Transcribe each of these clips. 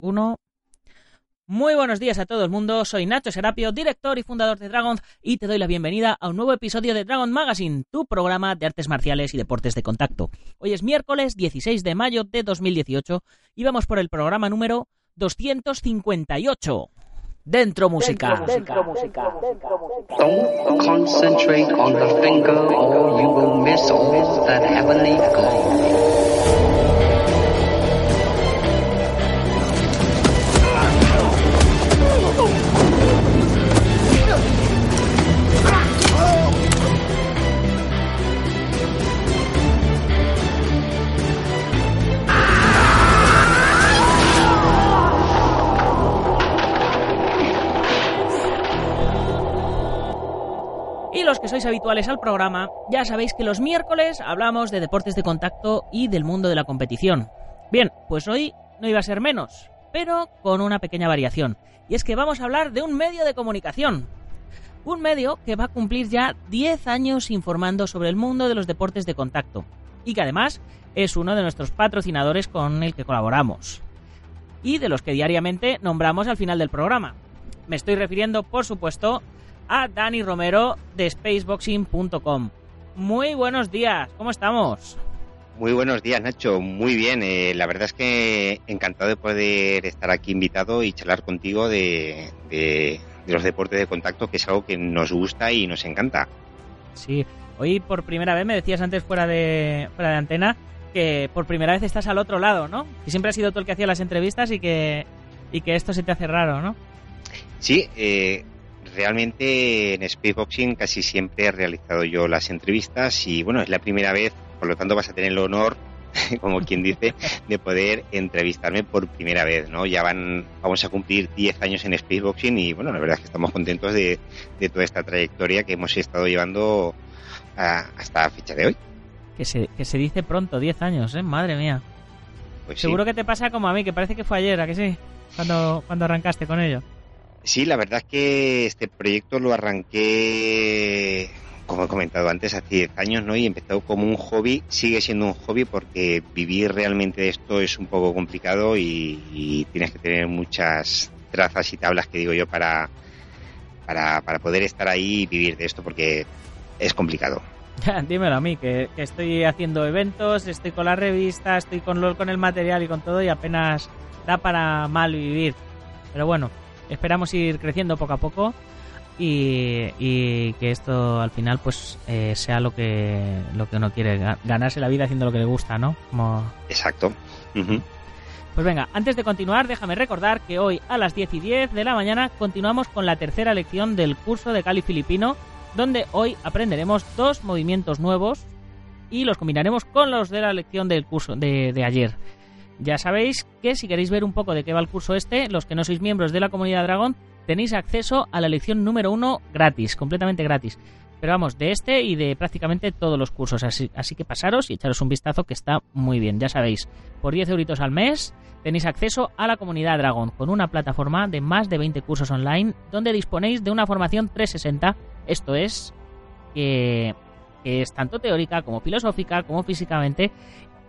Uno. Muy buenos días a todo el mundo, soy Nacho Serapio, director y fundador de Dragon, y te doy la bienvenida a un nuevo episodio de Dragon Magazine, tu programa de artes marciales y deportes de contacto. Hoy es miércoles 16 de mayo de 2018 y vamos por el programa número 258. Dentro música. Dentro, música. Don't concentrate on the finger or you will miss all that heavenly glow. Y los que sois habituales al programa, ya sabéis que los miércoles hablamos de deportes de contacto y del mundo de la competición. Bien, pues hoy no iba a ser menos, pero con una pequeña variación. Y es que vamos a hablar de un medio de comunicación. Un medio que va a cumplir ya 10 años informando sobre el mundo de los deportes de contacto. Y que además es uno de nuestros patrocinadores con el que colaboramos. Y de los que diariamente nombramos al final del programa. Me estoy refiriendo, por supuesto, a Dani Romero de spaceboxing.com. Muy buenos días, ¿cómo estamos? Muy buenos días, Nacho. Muy bien. Eh, la verdad es que encantado de poder estar aquí invitado y charlar contigo de, de, de, los deportes de contacto, que es algo que nos gusta y nos encanta. Sí, hoy por primera vez me decías antes fuera de, fuera de antena que por primera vez estás al otro lado, ¿no? Que siempre has sido tú el que hacía las entrevistas y que, y que esto se te hace raro, ¿no? Sí, eh, realmente en Spaceboxing casi siempre he realizado yo las entrevistas y bueno, es la primera vez, por lo tanto vas a tener el honor, como quien dice, de poder entrevistarme por primera vez, ¿no? Ya van, vamos a cumplir 10 años en Spaceboxing y bueno, la verdad es que estamos contentos de, de toda esta trayectoria que hemos estado llevando a, hasta la fecha de hoy. Que se, que se dice pronto, 10 años, ¿eh? Madre mía. Pues Seguro sí. que te pasa como a mí, que parece que fue ayer, ¿a que sí? Cuando, cuando arrancaste con ello. Sí, la verdad es que este proyecto lo arranqué, como he comentado antes, hace 10 años, ¿no? Y empezó como un hobby, sigue siendo un hobby porque vivir realmente de esto es un poco complicado y, tienes que tener muchas trazas y tablas, que digo yo, para, para, para poder estar ahí y vivir de esto porque es complicado. Dímelo a mí, que, que, estoy haciendo eventos, estoy con la revista, estoy con, con el material y con todo y apenas da para mal vivir. Pero bueno, esperamos ir creciendo poco a poco y, y que esto al final pues eh, sea lo que lo que uno quiere ganarse la vida haciendo lo que le gusta no como exacto. Uh -huh. pues venga antes de continuar déjame recordar que hoy a las 10 y 10 de la mañana continuamos con la tercera lección del curso de Cali Filipino donde hoy aprenderemos dos movimientos nuevos y los combinaremos con los de la lección del curso de, de ayer ya sabéis que si queréis ver un poco de qué va el curso este, los que no sois miembros de la comunidad Dragón, tenéis acceso a la lección número uno gratis, completamente gratis. Pero vamos, de este y de prácticamente todos los cursos. Así, que pasaros y echaros un vistazo que está muy bien. Ya sabéis, por 10 euritos al mes tenéis acceso a la comunidad Dragon con una plataforma de más de 20 cursos online donde disponéis de una formación 360. Esto es que, que es tanto teórica como filosófica como físicamente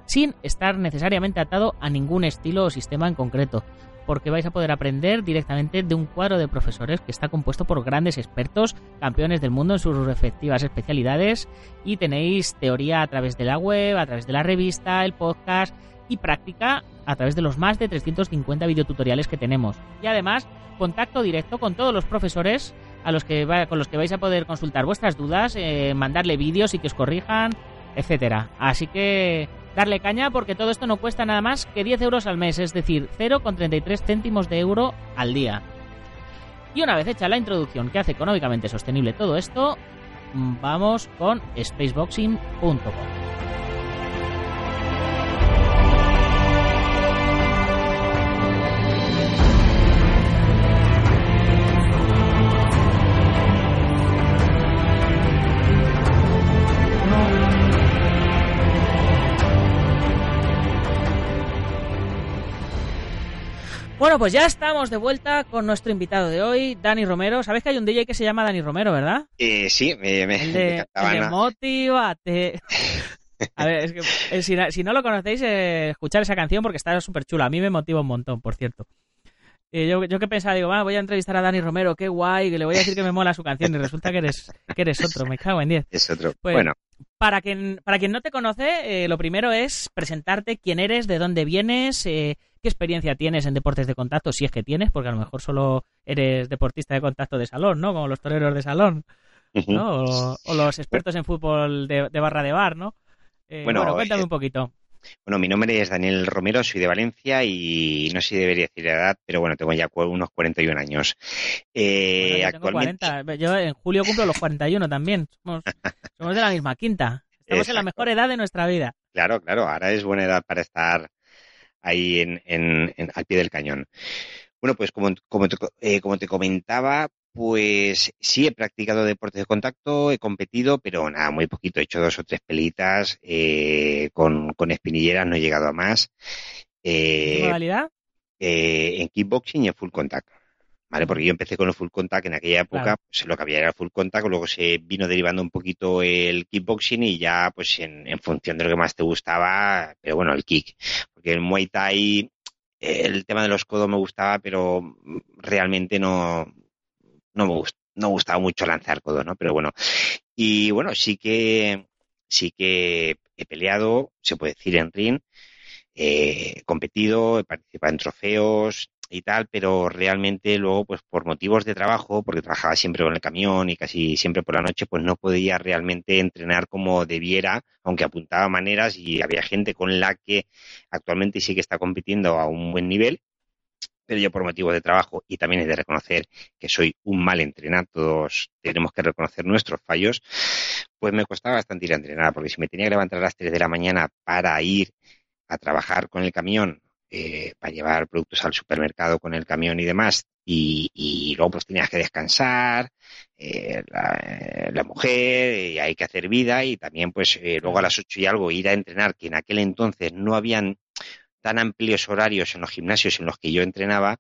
sin estar necesariamente atado a ningún estilo o sistema en concreto, porque vais a poder aprender directamente de un cuadro de profesores que está compuesto por grandes expertos, campeones del mundo en sus respectivas especialidades, y tenéis teoría a través de la web, a través de la revista, el podcast y práctica a través de los más de 350 videotutoriales que tenemos. Y además, contacto directo con todos los profesores a los que va, con los que vais a poder consultar vuestras dudas, eh, mandarle vídeos y que os corrijan, etcétera. Así que darle caña porque todo esto no cuesta nada más que 10 euros al mes, es decir, 0,33 céntimos de euro al día. Y una vez hecha la introducción que hace económicamente sostenible todo esto, vamos con spaceboxing.com. Bueno, pues ya estamos de vuelta con nuestro invitado de hoy, Dani Romero. ¿Sabes que hay un DJ que se llama Dani Romero, verdad? Eh, sí, me, me, El de, me el de Motívate. A ver, es que eh, si, si no lo conocéis, eh, escuchar esa canción porque está súper chula. A mí me motiva un montón, por cierto. Eh, yo, yo que pensaba, digo, va, voy a entrevistar a Dani Romero, qué guay, que le voy a decir que me mola su canción y resulta que eres, que eres otro, me cago en diez. Es otro. Pues, bueno, Para quien, para quien no te conoce, eh, lo primero es presentarte quién eres, de dónde vienes, eh, qué experiencia tienes en deportes de contacto, si es que tienes, porque a lo mejor solo eres deportista de contacto de salón, ¿no? Como los toreros de salón. ¿no? O, o los expertos en fútbol de, de barra de bar, ¿no? Eh, Bueno, bueno, cuéntame eh, un poquito. Bueno, mi nombre es Daniel Romero, soy de Valencia y no sé si debería decir la edad, pero bueno, tengo ya unos 41 años. Eh, Bueno, yo tengo actualmente, 40. Yo en julio cumplo los 41 también. Somos, somos de la misma quinta. Estamos en la mejor edad de nuestra vida. claro, claro, ahora es buena edad para estar ahí en, en- en- al pie del cañón. Bueno, pues como, como, te, eh, como te comentaba, pues sí he practicado deportes de contacto, he competido, pero nada, muy poquito. He hecho dos o tres pelitas eh, con, con espinilleras, no he llegado a más. ¿Qué Eh, modalidad? eh, en kickboxing y en full contact. ¿Vale? Porque yo empecé con el full contact en aquella época, Claro. pues lo que había era el full contact, luego se vino derivando un poquito el kickboxing y ya pues en, en función de lo que más te gustaba, pero bueno, el kick. Porque el Muay Thai, el tema de los codos me gustaba, pero realmente no, no me gust- no gustaba mucho lanzar codos, ¿no? Pero bueno. Y bueno, sí que, sí que he peleado, se puede decir en ring, eh, he competido, he participado en trofeos y tal, pero realmente luego, pues por motivos de trabajo, porque trabajaba siempre con el camión y casi siempre por la noche, pues no podía realmente entrenar como debiera, aunque apuntaba maneras y había gente con la que actualmente sí que está compitiendo a un buen nivel, pero yo por motivos de trabajo y también he de reconocer que soy un mal entrenador, todos tenemos que reconocer nuestros fallos, pues me costaba bastante ir a entrenar, porque si me tenía que levantar a las 3 de la mañana para ir a trabajar con el camión, eh, para llevar productos al supermercado con el camión y demás, y, y luego pues tenías que descansar, eh, la, eh, la mujer, y hay que hacer vida, y también pues eh, luego a las ocho y algo ir a entrenar, que en aquel entonces no habían tan amplios horarios en los gimnasios en los que yo entrenaba,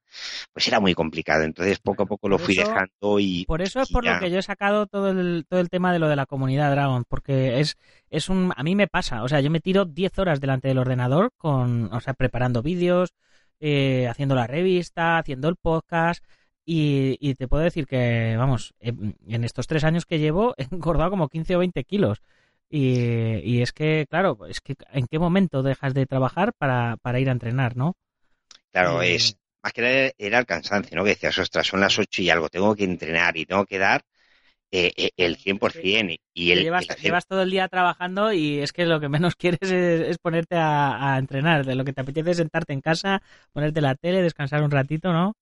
pues era muy complicado. Entonces poco a poco lo Por fui eso- dejando y Por eso es por ya. lo que yo he sacado todo el, todo el tema de lo de la comunidad Dragon, porque es, es un, a mí me pasa, o sea, yo me tiro 10 horas delante del ordenador con, o sea, preparando vídeos, eh, haciendo la revista, haciendo el podcast, y, y te puedo decir que, vamos, en en estos tres años que llevo he engordado como 15 o 20 kilos. Y, y es que, claro, es que ¿en qué momento dejas de trabajar para, para ir a entrenar, no? Claro, Eh, es más que nada era el cansancio, ¿no? Que decías, ostras, son las ocho y algo, tengo que entrenar y tengo que dar eh, eh, el 100% y, y el, llevas, el hacer- llevas todo el día trabajando y es que lo que menos quieres es, es ponerte a, a entrenar. De lo que te apetece es sentarte en casa, ponerte la tele, descansar un ratito, ¿no?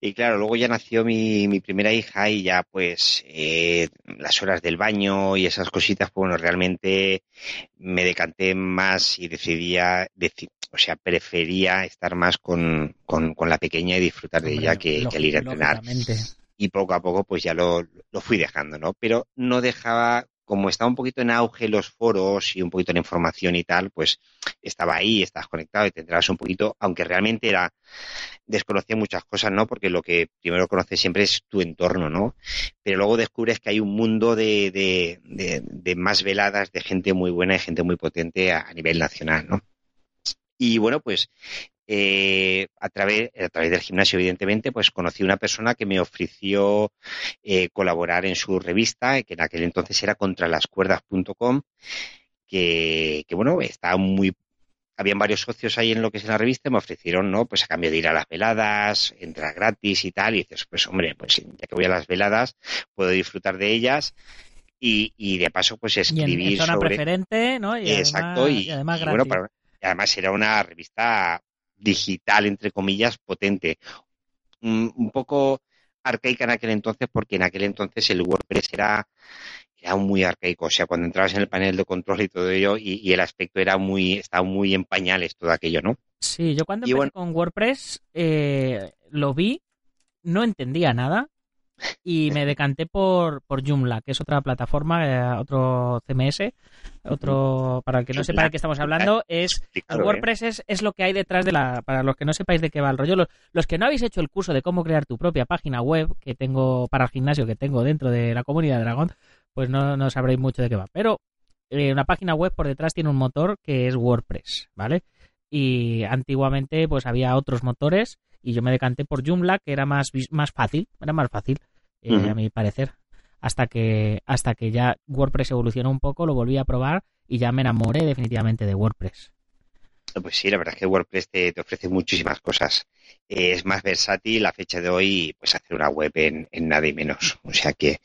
Y claro, luego ya nació mi, mi primera hija y ya pues eh, las horas del baño y esas cositas, pues bueno, realmente me decanté más y decidía, deci- o sea, prefería estar más con, con, con la pequeña y disfrutar de ella que, que el ir a entrenar. Y poco a poco pues ya lo, lo fui dejando, ¿no? Pero no dejaba, como estaba un poquito en auge los foros y un poquito la información y tal, pues estaba ahí, estabas conectado y te enterabas un poquito, aunque realmente era, desconocía muchas cosas, ¿no? Porque lo que primero conoces siempre es tu entorno, ¿no? Pero luego descubres que hay un mundo de más veladas, de gente muy buena y gente muy potente a, a nivel nacional, ¿no? Y bueno, pues eh, a, través, a través del gimnasio, evidentemente, pues conocí una persona que me ofreció eh, colaborar en su revista, que en aquel entonces era contralascuerdas.com, que, que bueno, está muy habían varios socios ahí en lo que es la revista y me ofrecieron, ¿no? Pues a cambio de ir a las veladas, entrar gratis y tal, y dices, pues hombre, pues ya que voy a las veladas, puedo disfrutar de ellas y, y de paso pues Y en, escribir en zona sobre... preferente, ¿no? Y Exacto, además, y, y además gratis. bueno, para- además era una revista digital, entre comillas, potente. Un, un poco arcaica en aquel entonces, porque en aquel entonces el WordPress era, era muy arcaico. O sea, cuando entrabas en el panel de control y todo ello, y, y el aspecto era muy, estaba muy en pañales todo aquello, ¿no? Sí, yo cuando Y empecé bueno- con WordPress eh, lo vi, no entendía nada y me decanté por, por Joomla, que es otra plataforma, eh, otro CMS, otro, para el que no sepa de qué estamos hablando, es WordPress es, es, lo que hay detrás de la, para los que no sepáis de qué va el rollo, los, los, que no habéis hecho el curso de cómo crear tu propia página web, que tengo para el gimnasio que tengo dentro de la comunidad de Dragón, pues no, no sabréis mucho de qué va. Pero eh, una página web por detrás tiene un motor que es WordPress, ¿vale? Y antiguamente pues había otros motores y yo me decanté por Joomla que era más, más fácil, era más fácil, eh, a mi parecer. Hasta que, hasta que ya WordPress evolucionó un poco, lo volví a probar y ya me enamoré definitivamente de WordPress. Pues sí, la verdad es que WordPress te, ofrece muchísimas cosas. es más versátil a fecha de hoy, pues hacer una web en, nada y menos. O sea que,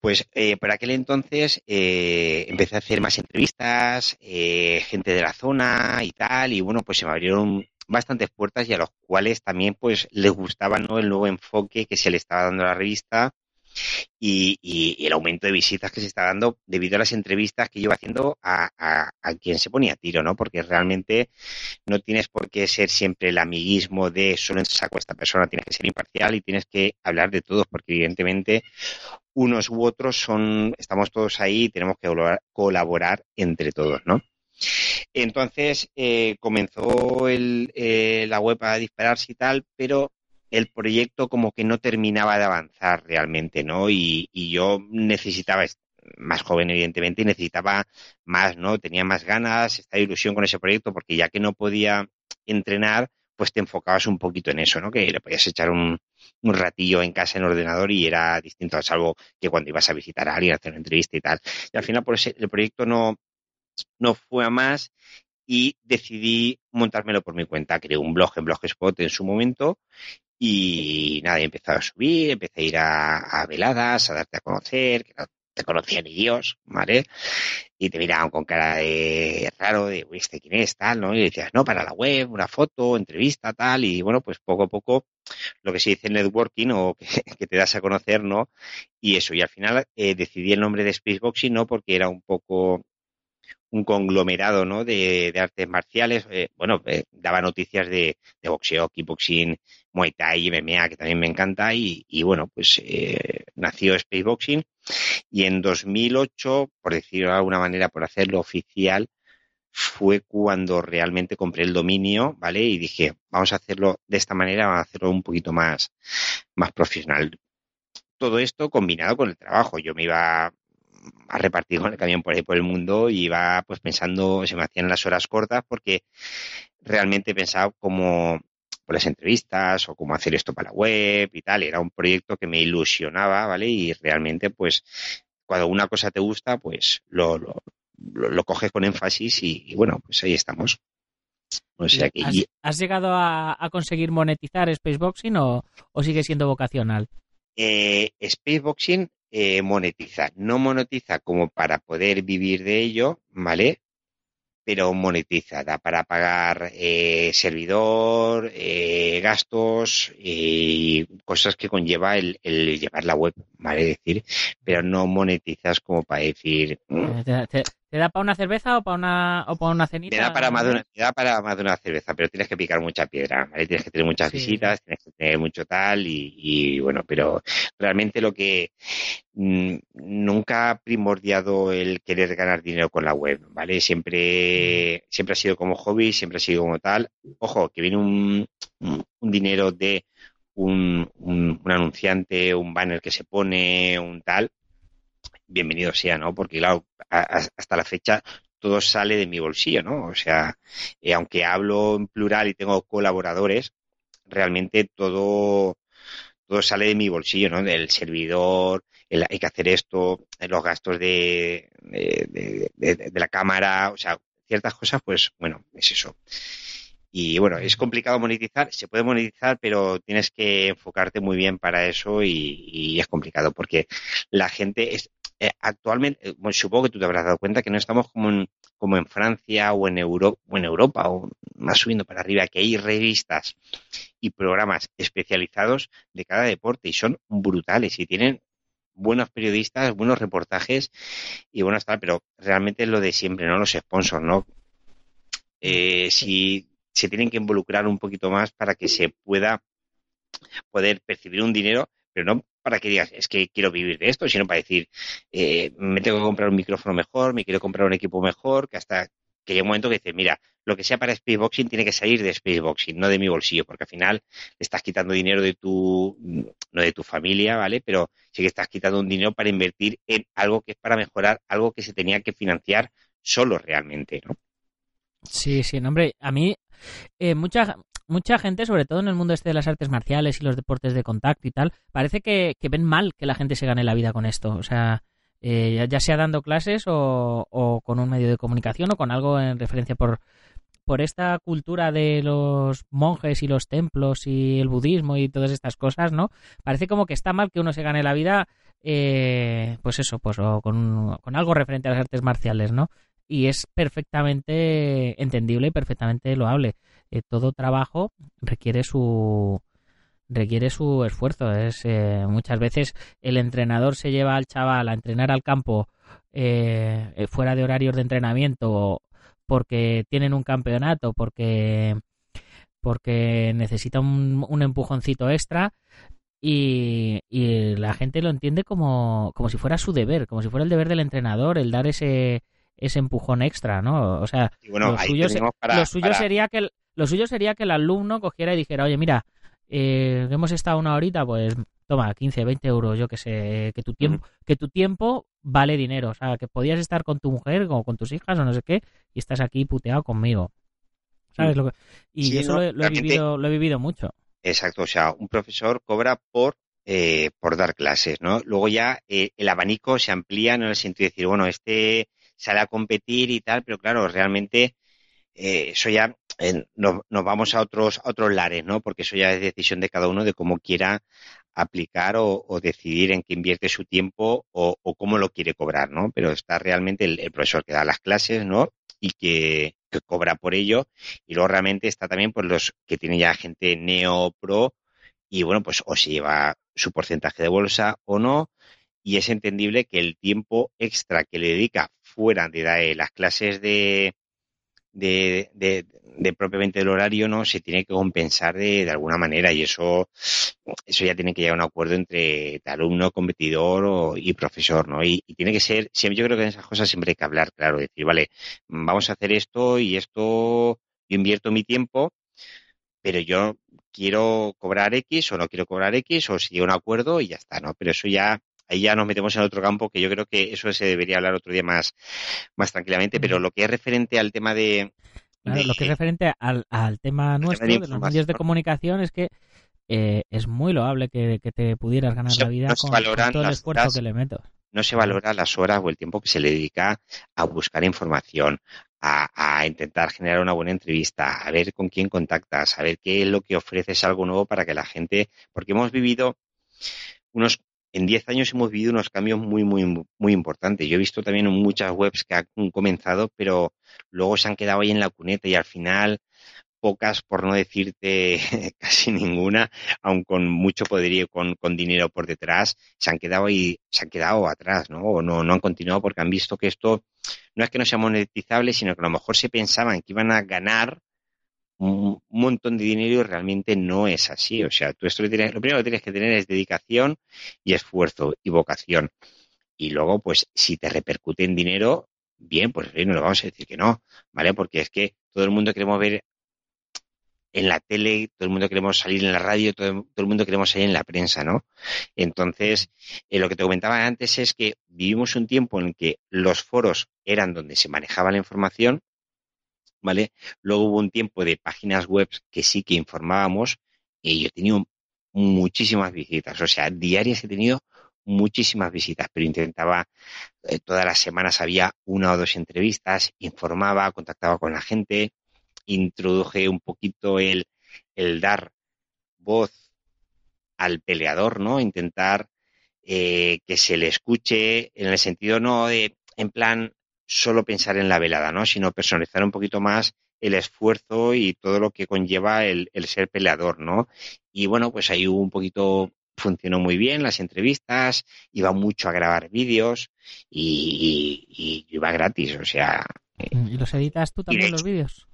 pues eh, por aquel entonces eh, empecé a hacer más entrevistas, eh, gente de la zona y tal, y bueno, pues se me abrieron bastantes puertas y a los cuales también pues les gustaba ¿no? el nuevo enfoque que se le estaba dando a la revista y, el aumento de visitas que se está dando debido a las entrevistas que iba haciendo a, quien se ponía a tiro, ¿no? Porque realmente no tienes por qué ser siempre el amiguismo de solo saco a esta persona, tienes que ser imparcial y tienes que hablar de todos, porque evidentemente unos u otros son, estamos todos ahí y tenemos que colaborar entre todos, ¿no? Entonces eh, comenzó el, eh, la web a dispararse y tal, pero el proyecto como que no terminaba de avanzar realmente, ¿no? Y, yo necesitaba, más joven evidentemente, y necesitaba más, ¿no? Tenía más ganas, esta ilusión con ese proyecto, porque ya que no podía entrenar, pues te enfocabas un poquito en eso, ¿no? Que le podías echar un, un ratillo en casa en ordenador y era distinto, salvo que cuando ibas a visitar a alguien, a hacer una entrevista y tal. Y al final, por ese, el proyecto no, no fue a más y decidí montármelo por mi cuenta. Creé un blog en Blogspot en su momento y nada, he empezado a subir, empecé a ir a, veladas, a darte a conocer, que no te conocía ni Dios, ¿vale? Y te miraban con cara de raro, de, uy, ¿este quién es? Tal, ¿no? Y decías, no, para la web, una foto, entrevista, tal, y bueno, pues poco a poco lo que se dice networking o que, te das a conocer, ¿no? Y eso, y al final eh, decidí el nombre de Spaceboxing, ¿no? Porque era un poco un conglomerado ¿no? de, artes marciales. Eh, bueno, eh, daba noticias de, boxeo, kickboxing, muay thai, MMA, que también me encanta. Y, bueno, pues eh, nació Spaceboxing. Y en 2008, por decirlo de alguna manera, por hacerlo oficial, fue cuando realmente compré el dominio, ¿vale? Y dije, vamos a hacerlo de esta manera, vamos a hacerlo un poquito más, más profesional. Todo esto combinado con el trabajo. Yo me iba a repartir con el camión por ahí por el mundo y iba pues pensando, se me hacían las horas cortas porque realmente pensaba como por las entrevistas o cómo hacer esto para la web y tal. Era un proyecto que me ilusionaba, ¿vale? Y realmente, pues, cuando una cosa te gusta, pues lo, lo, lo, coges con énfasis y, bueno, pues ahí estamos. O sea que, ¿Has, llegado a, conseguir monetizar Spaceboxing o, o sigue siendo vocacional? Eh, Spaceboxing eh, monetiza. No monetiza como para poder vivir de ello, ¿vale? Pero monetiza, da para pagar eh, servidor, eh, gastos y cosas que conlleva el, llevar la web, ¿vale? decir, pero no monetizas como para decir. Mm". ¿Te da para una cerveza o para una, o para una cenita? Te da para más de una, da para más de una cerveza, pero tienes que picar mucha piedra, ¿vale? Tienes que tener muchas visitas, tienes que tener mucho tal y, bueno, pero realmente lo que mm, nunca ha primordiado el querer ganar dinero con la web, ¿vale? Siempre, siempre ha sido como hobby, siempre ha sido como tal. Ojo, que viene un, un dinero de un, un, un, anunciante, un banner que se pone, un tal, bienvenido sea, ¿no? Porque claro, hasta la fecha todo sale de mi bolsillo, ¿no? O sea, eh, aunque hablo en plural y tengo colaboradores, realmente todo, todo sale de mi bolsillo, ¿no? Del servidor, hay que hacer esto, los gastos de, de, la cámara, o sea, ciertas cosas, pues bueno, es eso. Y bueno, es complicado monetizar, se puede monetizar, pero tienes que enfocarte muy bien para eso y es complicado porque la gente es, eh, actualmente, eh, supongo que tú te habrás dado cuenta que no estamos como en, como en Francia o en, Euro, o en Europa o más subiendo para arriba, que hay revistas y programas especializados de cada deporte y son brutales y tienen buenos periodistas, buenos reportajes y bueno, tal, pero realmente es lo de siempre, ¿no? Los sponsors, ¿no? Eh, si se tienen que involucrar un poquito más para que se pueda poder percibir un dinero pero no para que digas, es que quiero vivir de esto, sino para decir, eh, me tengo que comprar un micrófono mejor, me quiero comprar un equipo mejor, que hasta que llega un momento que dices, mira, lo que sea para Spaceboxing tiene que salir de Spaceboxing, no de mi bolsillo, porque al final le estás quitando dinero de tu, no de tu familia, ¿vale? Pero sí que estás quitando un dinero para invertir en algo que es para mejorar, algo que se tenía que financiar solo realmente, ¿no? Sí, sí, no, hombre, a mí eh, mucha, mucha gente, sobre todo en el mundo este de las artes marciales y los deportes de contacto y tal, parece que, ven mal que la gente se gane la vida con esto. O sea, eh, ya sea dando clases o, con un medio de comunicación o con algo en referencia por, por esta cultura de los monjes y los templos y el budismo y todas estas cosas, ¿no? Parece como que está mal que uno se gane la vida, eh, pues eso, pues o con, con algo referente a las artes marciales, ¿no? Y es perfectamente entendible y perfectamente loable. Eh, todo trabajo requiere su requiere su esfuerzo. Es eh, muchas veces el entrenador se lleva al chaval a entrenar al campo eh, fuera de horarios de entrenamiento porque tienen un campeonato, porque porque necesita un, un empujoncito extra y, y, la gente lo entiende como, como si fuera su deber, como si fuera el deber del entrenador, el dar ese, ese empujón extra, ¿no? O sea, lo, suyo, sería que el, lo suyo sería que el alumno cogiera y dijera, oye, mira, eh, hemos estado una horita, pues toma, 15, 20 euros, yo que sé, que tu tiempo, que tu tiempo vale dinero, o sea, que podías estar con tu mujer o con tus hijas o no sé qué, y estás aquí puteado conmigo. ¿Sabes lo que? Y eso lo, he vivido, lo he vivido mucho. Exacto, o sea, un profesor cobra por eh, por dar clases, ¿no? Luego ya eh, el abanico se amplía en el sentido de decir, bueno, este sale a competir y tal, pero claro, realmente eh, eso ya eh, nos, vamos a otros, a otros lares, ¿no? Porque eso ya es decisión de cada uno de cómo quiera aplicar o, decidir en qué invierte su tiempo o, cómo lo quiere cobrar, ¿no? Pero está realmente el, profesor que da las clases, ¿no? Y que, cobra por ello. Y luego realmente está también pues los que tienen ya gente neo pro y bueno, pues o se lleva su porcentaje de bolsa o no. Y es entendible que el tiempo extra que le dedica fuera de las clases de, de, de, propiamente del horario, ¿no? Se tiene que compensar de, de, alguna manera y eso, eso ya tiene que llegar a un acuerdo entre alumno, competidor y profesor, ¿no? Y, tiene que ser, siempre, yo creo que en esas cosas siempre hay que hablar, claro, decir, vale, vamos a hacer esto y esto, yo invierto mi tiempo, pero yo quiero cobrar X o no quiero cobrar X o si llega un acuerdo y ya está, ¿no? Pero eso ya ahí ya nos metemos en otro campo que yo creo que eso se debería hablar otro día más, más tranquilamente, pero lo que es referente al tema de... lo que es referente al, al tema nuestro, de, los medios de comunicación, es que eh, es muy loable que, te pudieras ganar la vida con, todo el esfuerzo que le meto. No se valora las horas o el tiempo que se le dedica a buscar información, a, a, intentar generar una buena entrevista, a ver con quién contactas, a ver qué es lo que ofreces algo nuevo para que la gente, porque hemos vivido unos en 10 años hemos vivido unos cambios muy, muy, muy importantes. Yo he visto también muchas webs que han comenzado, pero luego se han quedado ahí en la cuneta y al final pocas, por no decirte casi ninguna, aun con mucho poderío, con, con dinero por detrás, se han quedado ahí, se han quedado atrás, ¿no? O no, no han continuado porque han visto que esto no es que no sea monetizable, sino que a lo mejor se pensaban que iban a ganar un montón de dinero y realmente no es así. O sea, tú esto lo, tienes, lo primero que tienes que tener es dedicación y esfuerzo y vocación. Y luego, pues, si te repercute en dinero, bien, pues no le vamos a decir que no, ¿vale? Porque es que todo el mundo queremos ver en la tele, todo el mundo queremos salir en la radio, todo, el mundo queremos salir en la prensa, ¿no? Entonces, eh, lo que te comentaba antes es que vivimos un tiempo en que los foros eran donde se manejaba la información ¿vale? Luego hubo un tiempo de páginas web que sí que informábamos y yo he tenido muchísimas visitas, o sea, diarias he tenido muchísimas visitas, pero intentaba, eh, todas las semanas había una o dos entrevistas, informaba, contactaba con la gente, introduje un poquito el, el dar voz al peleador, ¿no? Intentar eh, que se le escuche en el sentido no de, en plan, solo pensar en la velada, ¿no? Sino personalizar un poquito más el esfuerzo y todo lo que conlleva el, ser peleador, ¿no? Y bueno, pues ahí un poquito, funcionó muy bien las entrevistas, iba mucho a grabar vídeos y, iba gratis, o sea. ¿Y los editas tú también los vídeos?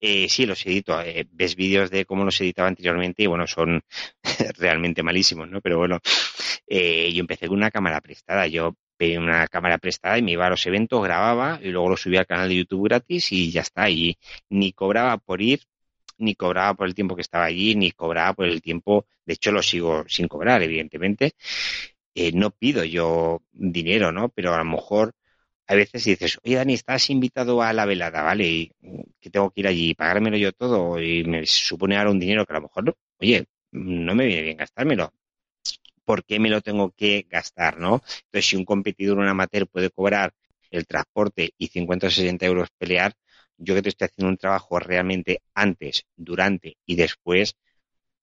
Eh, sí, los edito. Eh, ves vídeos de cómo los editaba anteriormente y bueno, son realmente malísimos, ¿no? Pero bueno, eh, yo empecé con una cámara prestada. Yo pedí una cámara prestada y me iba a los eventos, grababa y luego lo subía al canal de YouTube gratis y ya está. Y ni cobraba por ir, ni cobraba por el tiempo que estaba allí, ni cobraba por el tiempo. De hecho, lo sigo sin cobrar, evidentemente. Eh, no pido yo dinero, ¿no? Pero a lo mejor a veces dices, oye Dani, estás invitado a la velada, ¿vale? Y que tengo que ir allí y pagármelo yo todo y me supone ahora un dinero que a lo mejor, no, oye, no me viene bien gastármelo. ¿Por qué me lo tengo que gastar, no? Entonces, si un competidor, un amateur puede cobrar el transporte y 50 o 60 euros pelear, yo que te estoy haciendo un trabajo realmente antes, durante y después,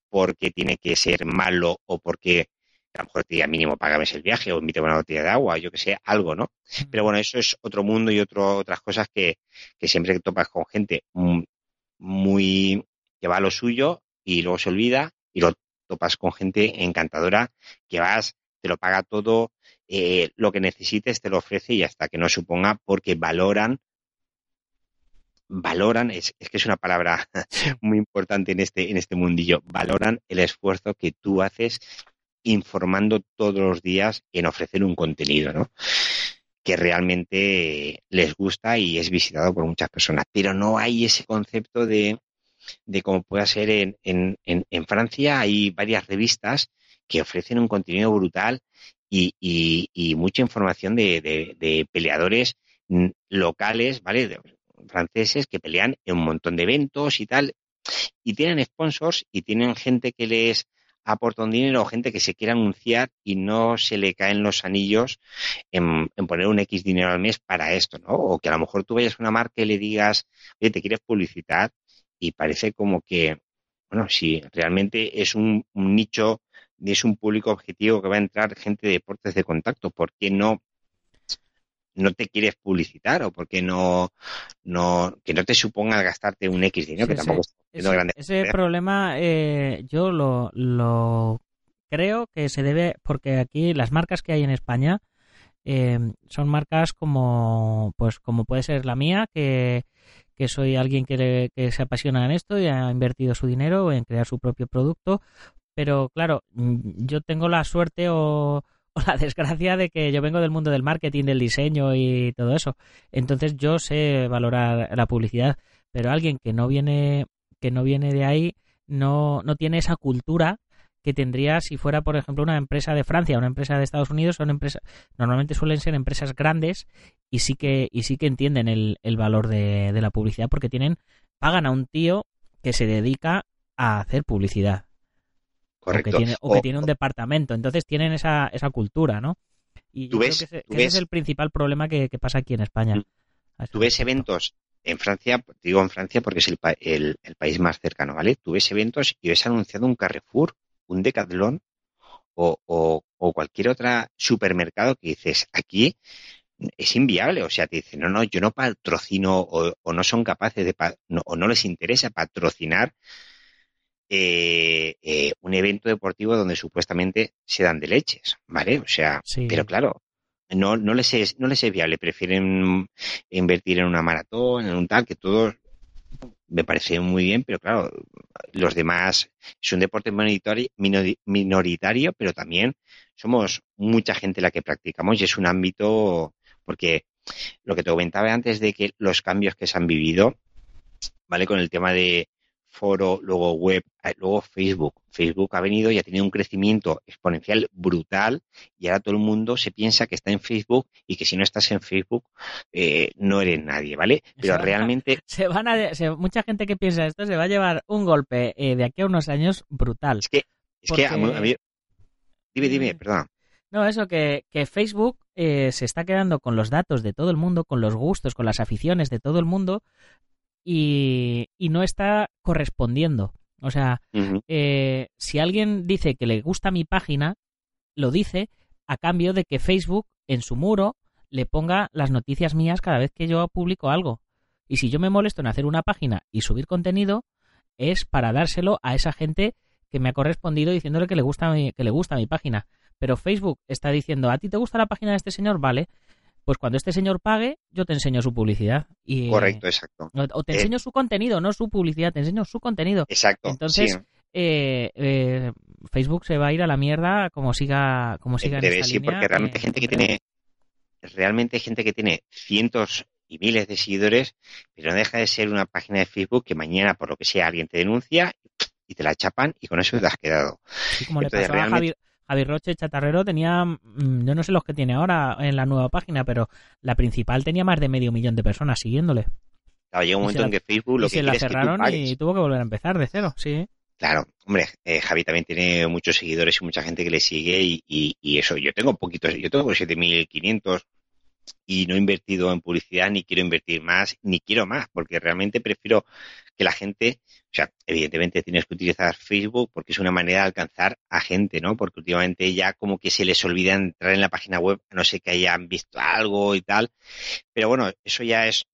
porque tiene que ser malo o porque a lo mejor te diga mínimo págame el viaje o invítame una botella de agua, yo que sé, algo, ¿no? Pero bueno, eso es otro mundo y otro, otras cosas que, que siempre que topas con gente muy que va a lo suyo y luego se olvida y lo topas con gente encantadora que vas, te lo paga todo, eh, lo que necesites te lo ofrece y hasta que no suponga porque valoran valoran, es, es, que es una palabra muy importante en este, en este mundillo, valoran el esfuerzo que tú haces informando todos los días en ofrecer un contenido, ¿no? que realmente les gusta y es visitado por muchas personas. Pero no hay ese concepto de, de cómo pueda ser en, en, en, Francia. Hay varias revistas que ofrecen un contenido brutal y, y, mucha información de, de, de, peleadores locales, ¿vale? franceses que pelean en un montón de eventos y tal. Y tienen sponsors y tienen gente que les aporta un dinero o gente que se quiera anunciar y no se le caen los anillos en, poner un X dinero al mes para esto, ¿no? O que a lo mejor tú vayas a una marca y le digas, oye, te quieres publicitar y parece como que, bueno, si realmente es un, un nicho, es un público objetivo que va a entrar gente de deportes de contacto, ¿por qué no no te quieres publicitar o porque no, no que no te suponga gastarte un X dinero, que tampoco ese, grande. Ese problema eh, yo lo, lo creo que se debe porque aquí las marcas que hay en España eh, son marcas como pues como puede ser la mía que, que soy alguien que, que se apasiona en esto y ha invertido su dinero en crear su propio producto pero claro mm, yo tengo la suerte o o la desgracia de que yo vengo del mundo del marketing, del diseño y todo eso. Entonces yo sé valorar la publicidad, pero alguien que no viene que no viene de ahí no no tiene esa cultura que tendría si fuera, por ejemplo, una empresa de Francia, una empresa de Estados Unidos, son empresas normalmente suelen ser empresas grandes y sí que y sí que entienden el, el valor de, de la publicidad porque tienen pagan a un tío que se dedica a hacer publicidad. Correcto. O que tiene, un departamento. Entonces tienen esa, esa cultura, ¿no? Y ¿Tú ves, ese, es el principal problema que, pasa aquí en España. Mm. Tú ves eventos en Francia, te digo en Francia porque es el, el, el, país más cercano, ¿vale? Tú ves eventos y ves anunciado un Carrefour, un Decathlon o, o, o cualquier otro supermercado que dices, aquí es inviable. O sea, te dicen, no, no, yo no patrocino o, o no son capaces de, no, o no les interesa patrocinar eh, eh, un evento deportivo donde supuestamente se dan de leches, ¿vale? O sea, pero claro, no, no, les es, no les es viable, prefieren invertir en una maratón, en un tal, que todo me parece muy bien, pero claro, los demás es un deporte minoritario, pero también somos mucha gente la que practicamos y es un ámbito, porque lo que te comentaba antes de que los cambios que se han vivido, ¿vale? Con el tema de, foro, luego web, eh, luego Facebook. Facebook ha venido y ha tenido un crecimiento exponencial brutal y ahora todo el mundo se piensa que está en Facebook y que si no estás en Facebook eh, no eres nadie, ¿vale? Pero realmente... se van a, mucha gente que piensa esto se va a llevar un golpe eh, de aquí a unos años brutal. Es que, es que a, mí... Dime, dime, perdón. No, eso que, que Facebook se está quedando con los datos de todo el mundo, con los gustos, con las aficiones de todo el mundo, y, no está correspondiendo. O sea, eh, si alguien dice que le gusta mi página, lo dice a cambio de que Facebook en su muro le ponga las noticias mías cada vez que yo publico algo. Y si yo me molesto en hacer una página y subir contenido, es para dárselo a esa gente que me ha correspondido diciéndole que le gusta mi, que le gusta mi página. Pero Facebook está diciendo, ¿a ti te gusta la página de este señor? Vale. Pues cuando este señor pague, yo te enseño su publicidad. Y, Correcto, exacto. O te Eh, enseño su contenido, no su publicidad, te enseño su contenido. Exacto. Entonces, sí. eh, eh, Facebook se va a ir a la mierda como siga, como siga en esta sí, línea, porque realmente eh, gente que tiene, realmente gente que tiene cientos y miles de seguidores, pero no deja de ser una página de Facebook que mañana, por lo que sea, alguien te denuncia y te la chapan y con eso te has quedado. Sí, como le pasó a Javi, Javi Roche Chatarrero, tenía, mm, yo no sé los que tiene ahora en la nueva página, pero la principal tenía más de medio millón de personas siguiéndole. Claro, llega un momento la- en que Facebook lo y que se la es que cerraron y tuvo que volver a empezar de cero, sí. Claro, hombre, eh, Javi también tiene muchos seguidores y mucha gente que le sigue y, y- y eso, yo tengo poquitos, yo tengo 7.500 y no he invertido en publicidad, ni quiero invertir más, ni quiero más, porque realmente prefiero que la gente, o sea, evidentemente tienes que utilizar Facebook porque es una manera de alcanzar a gente, ¿no? Porque últimamente ya como que se les olvida entrar en la página web, no sé que hayan visto algo y tal, pero bueno, eso ya es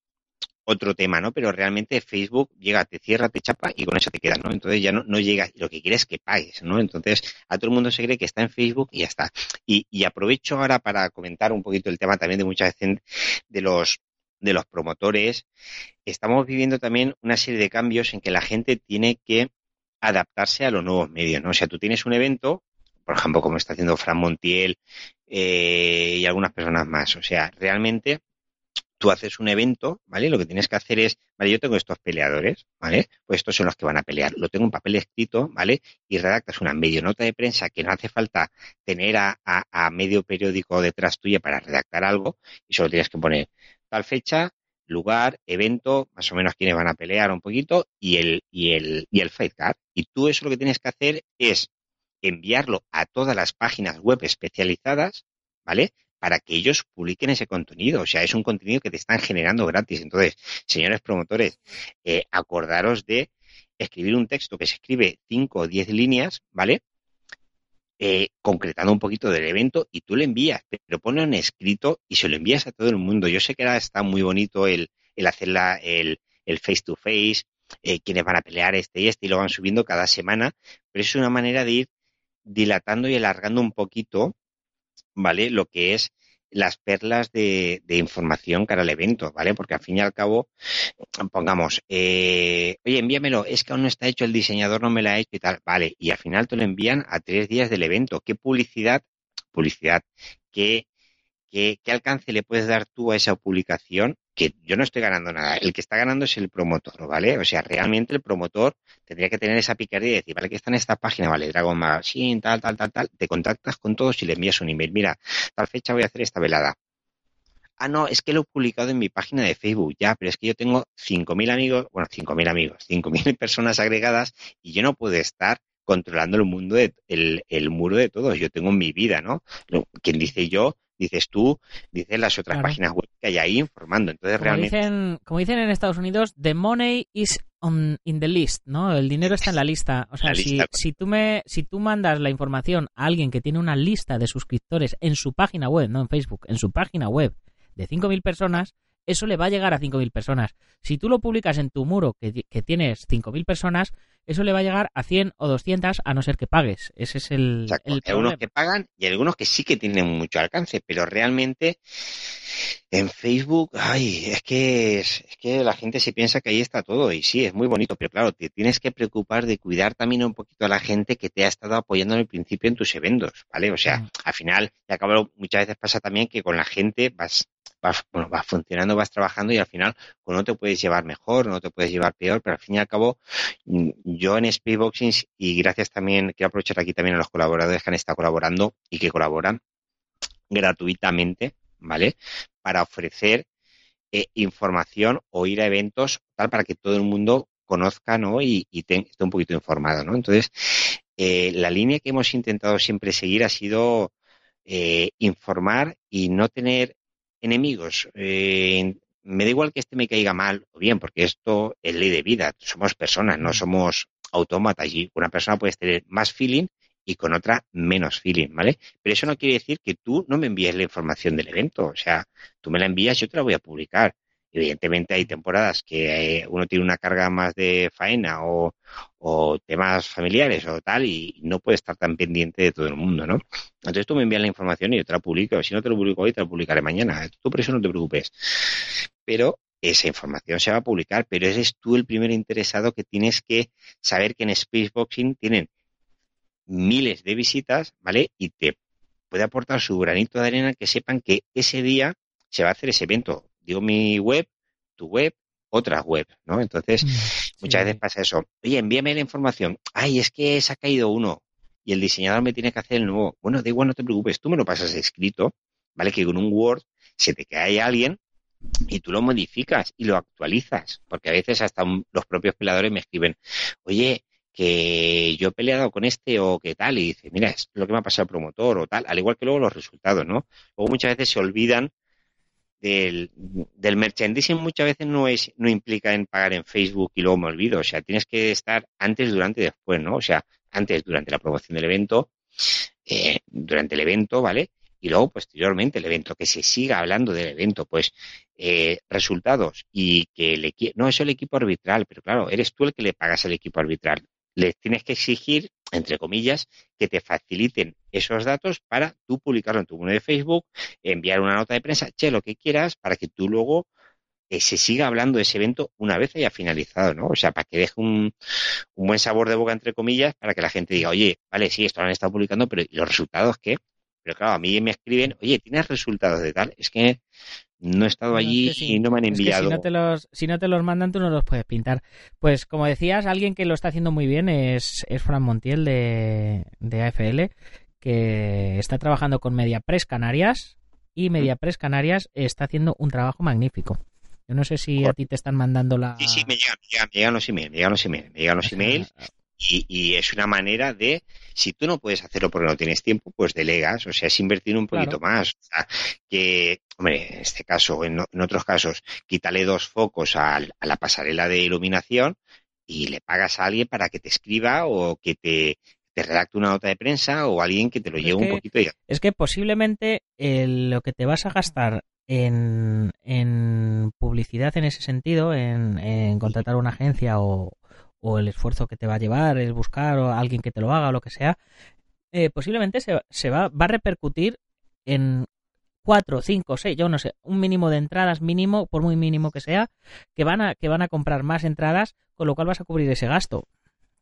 otro tema, ¿no? Pero realmente Facebook llega, te cierra, te chapa y con eso te quedas, ¿no? Entonces ya no, no llegas, lo que quieres es que pagues, ¿no? Entonces a todo el mundo se cree que está en Facebook y ya está. Y, aprovecho ahora para comentar un poquito el tema también de muchas veces de los de los promotores. Estamos viviendo también una serie de cambios en que la gente tiene que adaptarse a los nuevos medios, ¿no? O sea, tú tienes un evento, por ejemplo, como está haciendo Fran Montiel eh, y algunas personas más. O sea, realmente tú haces un evento, ¿vale? Lo que tienes que hacer es, vale, yo tengo estos peleadores, ¿vale? Pues estos son los que van a pelear. Lo tengo en papel escrito, ¿vale? Y redactas una medio nota de prensa que no hace falta tener a, medio periódico detrás tuya para redactar algo y solo tienes que poner tal fecha, lugar, evento, más o menos quiénes van a pelear un poquito y el, y el, y el fight card. Y tú eso lo que tienes que hacer es enviarlo a todas las páginas web especializadas, ¿vale? Para que ellos publiquen ese contenido. O sea, es un contenido que te están generando gratis. Entonces, señores promotores, eh, acordaros de escribir un texto que se escribe 5 o 10 líneas, ¿vale? Eh, concretando un poquito del evento y tú le envías, pero ponlo en escrito y se lo envías a todo el mundo. Yo sé que ahora está muy bonito el, el hacer la, el, el face to face, eh, quienes van a pelear este y este y lo van subiendo cada semana, pero es una manera de ir dilatando y alargando un poquito, ¿vale? Lo que es las perlas de, información cara al evento, ¿vale? Porque al fin y al cabo, pongamos, eh, oye, envíamelo, es que aún no está hecho, el diseñador no me lo ha hecho y tal, vale, y al final te lo envían a tres días del evento. ¿Qué publicidad, publicidad, qué, qué, alcance le puedes dar tú a esa publicación? Que yo no estoy ganando nada, el que está ganando es el promotor, ¿vale? O sea, realmente el promotor tendría que tener esa picardía y decir, vale, que está en esta página, vale, Dragon Machine, tal, tal, tal, tal, te contactas con todos y le envías un email, mira, tal fecha voy a hacer esta velada. Ah, no, es que lo he publicado en mi página de Facebook, ya, pero es que yo tengo 5.000 amigos, bueno, 5.000 amigos, 5.000 personas agregadas y yo no puedo estar controlando el mundo, de, el, el muro de todos. Yo tengo mi vida, ¿no? Quien dice yo, dices tú, dicen las otras Claro. páginas web que hay ahí informando. Entonces, Como realmente, dicen, como dicen en Estados Unidos, the money is on, in the list, ¿no? El dinero está en la lista. O sea, si, lista. si tú me, si tú mandas la información a alguien que tiene una lista de suscriptores en su página web, no en Facebook, en su página web de 5.000 personas, eso le va a llegar a 5.000 personas. Si tú lo publicas en tu muro que, que tienes 5.000 personas, eso le va a llegar a 100 o 200 a no ser que pagues. Ese es el, Exacto. el Hay algunos que pagan y algunos que sí que tienen mucho alcance, pero realmente en Facebook, ay, es que es, es que la gente se piensa que ahí está todo y sí, es muy bonito, pero claro, te tienes que preocupar de cuidar también un poquito a la gente que te ha estado apoyando en el principio en tus eventos, ¿vale? O sea, Mm. al final, y acabo, muchas veces pasa también que con la gente vas vas, bueno, vas funcionando, vas trabajando y al final pues no te puedes llevar mejor, no te puedes llevar peor, pero al fin y al cabo mm, yo en Speedboxing y gracias también, quiero aprovechar aquí también a los colaboradores que han estado colaborando y que colaboran gratuitamente, ¿vale? Para ofrecer eh, información o ir a eventos tal para que todo el mundo conozca, ¿no? Y, esté un poquito informado, ¿no? Entonces, eh, la línea que hemos intentado siempre seguir ha sido eh, informar y no tener enemigos. Eh, me da igual que este me caiga mal o bien, porque esto es ley de vida. Somos personas, no somos autómatas. Y una persona puede tener más feeling y con otra menos feeling, ¿vale? Pero eso no quiere decir que tú no me envíes la información del evento. O sea, tú me la envías, yo te la voy a publicar. Evidentemente hay temporadas que eh, uno tiene una carga más de faena o, temas familiares o tal y no puede estar tan pendiente de todo el mundo, ¿no? Entonces tú me envías la información y yo te la publico. Si no te lo publico hoy, te la publicaré mañana. Tú por eso no te preocupes. Pero esa información se va a publicar, pero eres tú el primer interesado que tienes que saber que en Spaceboxing tienen miles de visitas, ¿vale? Y te puede aportar su granito de arena que sepan que ese día se va a hacer ese evento. Digo mi web, tu web, otra web, ¿no? Entonces, mm, muchas veces pasa eso. Oye, envíame la información. Ay, es que se ha caído uno y el diseñador me tiene que hacer el nuevo. Bueno, da igual, no te preocupes, tú me lo pasas escrito, ¿vale? Que con un Word se te cae alguien y tú lo modificas y lo actualizas, porque a veces hasta los propios peladores me escriben, oye, que yo he peleado con este o qué tal, y dice, mira, es lo que me ha pasado al promotor o tal, al igual que luego los resultados, ¿no? Luego muchas veces se olvidan del, del merchandising muchas veces no es no implica en pagar en Facebook y luego me olvido, o sea, tienes que estar antes, durante y después, ¿no? O sea, antes durante la promoción del evento, eh, durante el evento, ¿vale? Y luego posteriormente el evento, que se siga hablando del evento, pues eh, resultados y que le no es el equipo arbitral, pero claro, eres tú el que le pagas al equipo arbitral les tienes que exigir, entre comillas, que te faciliten esos datos para tú publicarlo en tu muro de Facebook, enviar una nota de prensa, che, lo que quieras, para que tú luego eh, se siga hablando de ese evento una vez haya finalizado, ¿no? O sea, para que deje un, un, buen sabor de boca, entre comillas, para que la gente diga, oye, vale, sí, esto lo han estado publicando, pero ¿y los resultados qué? Pero claro, a mí me escriben, oye, ¿tienes resultados de tal? Es que no he estado allí y no me han enviado. si, no te los, si no te los mandan, tú no los puedes pintar. Pues como decías, alguien que lo está haciendo muy bien es, es Fran Montiel de, de AFL, que está trabajando con MediaPress Canarias y MediaPress Canarias está haciendo un trabajo magnífico. Yo no sé si a ti te están mandando la... Sí, sí, me llegan, me llegan, los emails, me llegan los emails, me llegan los emails y, es una manera de, si tú no puedes hacerlo porque no tienes tiempo, pues delegas, o sea, es invertir un poquito más. O sea, que, hombre, en este caso, en, otros casos, quítale dos focos a, la pasarela de iluminación y le pagas a alguien para que te escriba o que te, redacte una nota de prensa o alguien que te lo lleve un poquito. Y... Es que posiblemente lo que te vas a gastar en, en publicidad en ese sentido, en, en contratar una agencia o, o el esfuerzo que te va a llevar el buscar o alguien que te lo haga o lo que sea, eh, posiblemente se, se va, va a repercutir en cuatro, cinco, seis, yo no sé, un mínimo de entradas mínimo, por muy mínimo que sea, que van a, que van a comprar más entradas, con lo cual vas a cubrir ese gasto.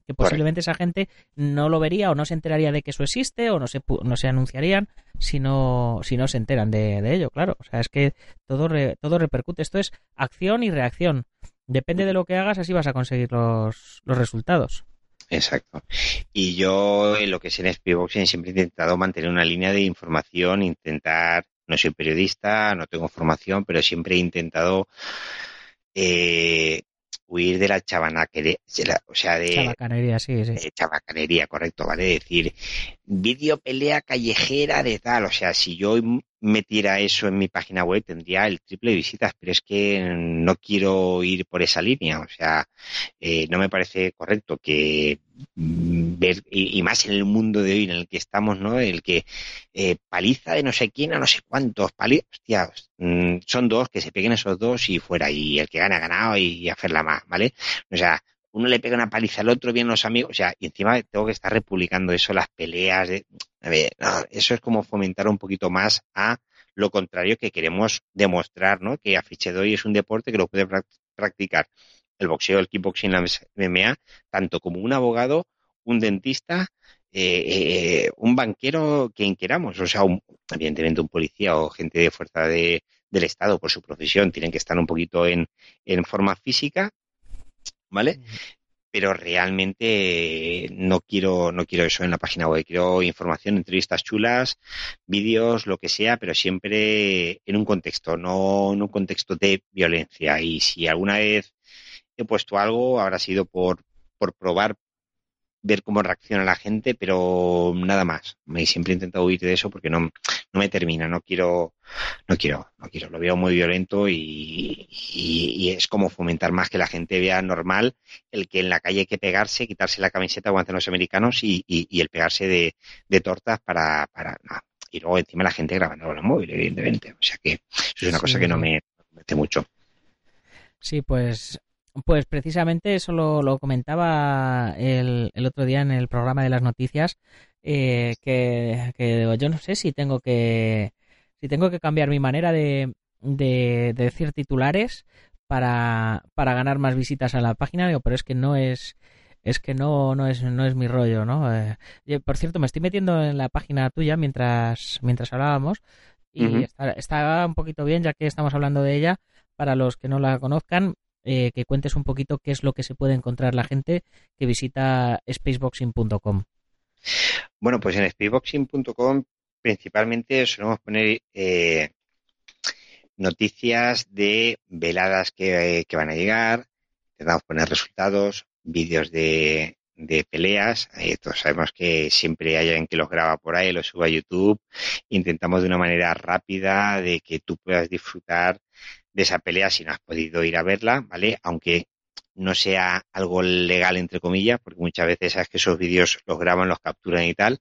Que posiblemente esa gente no lo vería o no se enteraría de que eso existe o no se, no se anunciarían si no, si no se enteran de, de ello, claro. O sea, es que todo, todo repercute. Esto es acción y reacción. Depende de lo que hagas, así vas a conseguir los, los resultados. Exacto. Y yo, en lo que es en Speedboxing, siempre he intentado mantener una línea de información, intentar, no soy periodista, no tengo formación, pero siempre he intentado eh, huir de la chabanaquería, o sea, de... Chabacanería, sí, sí. chabacanería, correcto, ¿vale? decir, vídeo pelea callejera de tal, o sea, si yo metiera eso en mi página web tendría el triple de visitas, pero es que no quiero ir por esa línea, o sea, eh, no me parece correcto que mm, ver, y, más en el mundo de hoy en el que estamos, ¿no? El que eh, paliza de no sé quién a no sé cuántos, palizas, hostia, mm, son dos, que se peguen esos dos y fuera, y el que gana ha ganado y, hacerla más, ¿vale? O sea, uno le pega una paliza al otro, bien los amigos, o sea, y encima tengo que estar republicando eso, las peleas, a ver, eso es como fomentar un poquito más a lo contrario que queremos demostrar, ¿no? Que doy es un deporte que lo puede practicar el boxeo, el kickboxing, la MMA, tanto como un abogado, un dentista, eh, eh, un banquero, quien queramos, o sea, evidentemente un policía o gente de fuerza de, del Estado por su profesión, tienen que estar un poquito en, en forma física, ¿vale? pero realmente no quiero, no quiero eso en la página web. Quiero información, entrevistas chulas, vídeos, lo que sea, pero siempre en un contexto, no en un contexto de violencia. Y si alguna vez he puesto algo, habrá sido por, por probar ver cómo reacciona la gente, pero nada más. Me siempre he intentado huir de eso porque no, no me termina, no quiero, no quiero, no quiero. Lo veo muy violento y, y, es como fomentar más que la gente vea normal el que en la calle hay que pegarse, quitarse la camiseta hacen los americanos y, y el pegarse de, de, tortas para, para y luego encima la gente grabando con el móvil, evidentemente. O sea que eso es una cosa que no me mete mucho. Sí, pues, pues precisamente eso lo, comentaba el, el, otro día en el programa de las noticias, eh, que, que, yo no sé si tengo que si tengo que cambiar mi manera de, de, decir titulares para, para ganar más visitas a la página, digo, pero es que no es es que no, no es, no es mi rollo, ¿no? Eh, por cierto, me estoy metiendo en la página tuya mientras, mientras hablábamos y está, un poquito bien, ya que estamos hablando de ella, para los que no la conozcan, eh, que cuentes un poquito qué es lo que se puede encontrar la gente que visita spaceboxing.com. Bueno, pues en spaceboxing.com principalmente solemos poner eh, noticias de veladas que, van a llegar, intentamos poner resultados, vídeos de, de peleas. Eh, todos sabemos que siempre hay alguien que los graba por ahí, los sube a YouTube. Intentamos de una manera rápida de que tú puedas disfrutar de esa pelea si no has podido ir a verla, ¿vale? Aunque no sea algo legal, entre comillas, porque muchas veces sabes que esos vídeos los graban, los capturan y tal,